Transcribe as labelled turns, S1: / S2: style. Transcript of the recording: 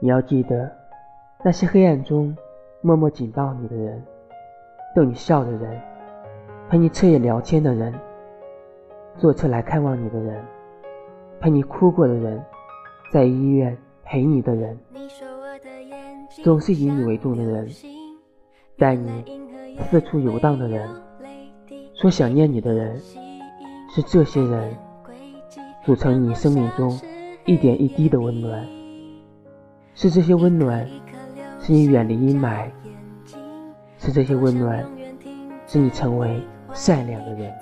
S1: 你要记得，那些黑暗中默默紧抱你的人，逗你笑的人，陪你彻夜聊天的人，坐车来看望你的人，陪你哭过的人，在医院陪你的人，总是以你为重的人，带你四处游荡的人，说想念你的人，是这些人组成你生命中一点一滴的温暖。是这些温暖，是你远离阴霾，是这些温暖，是你成为善良的人。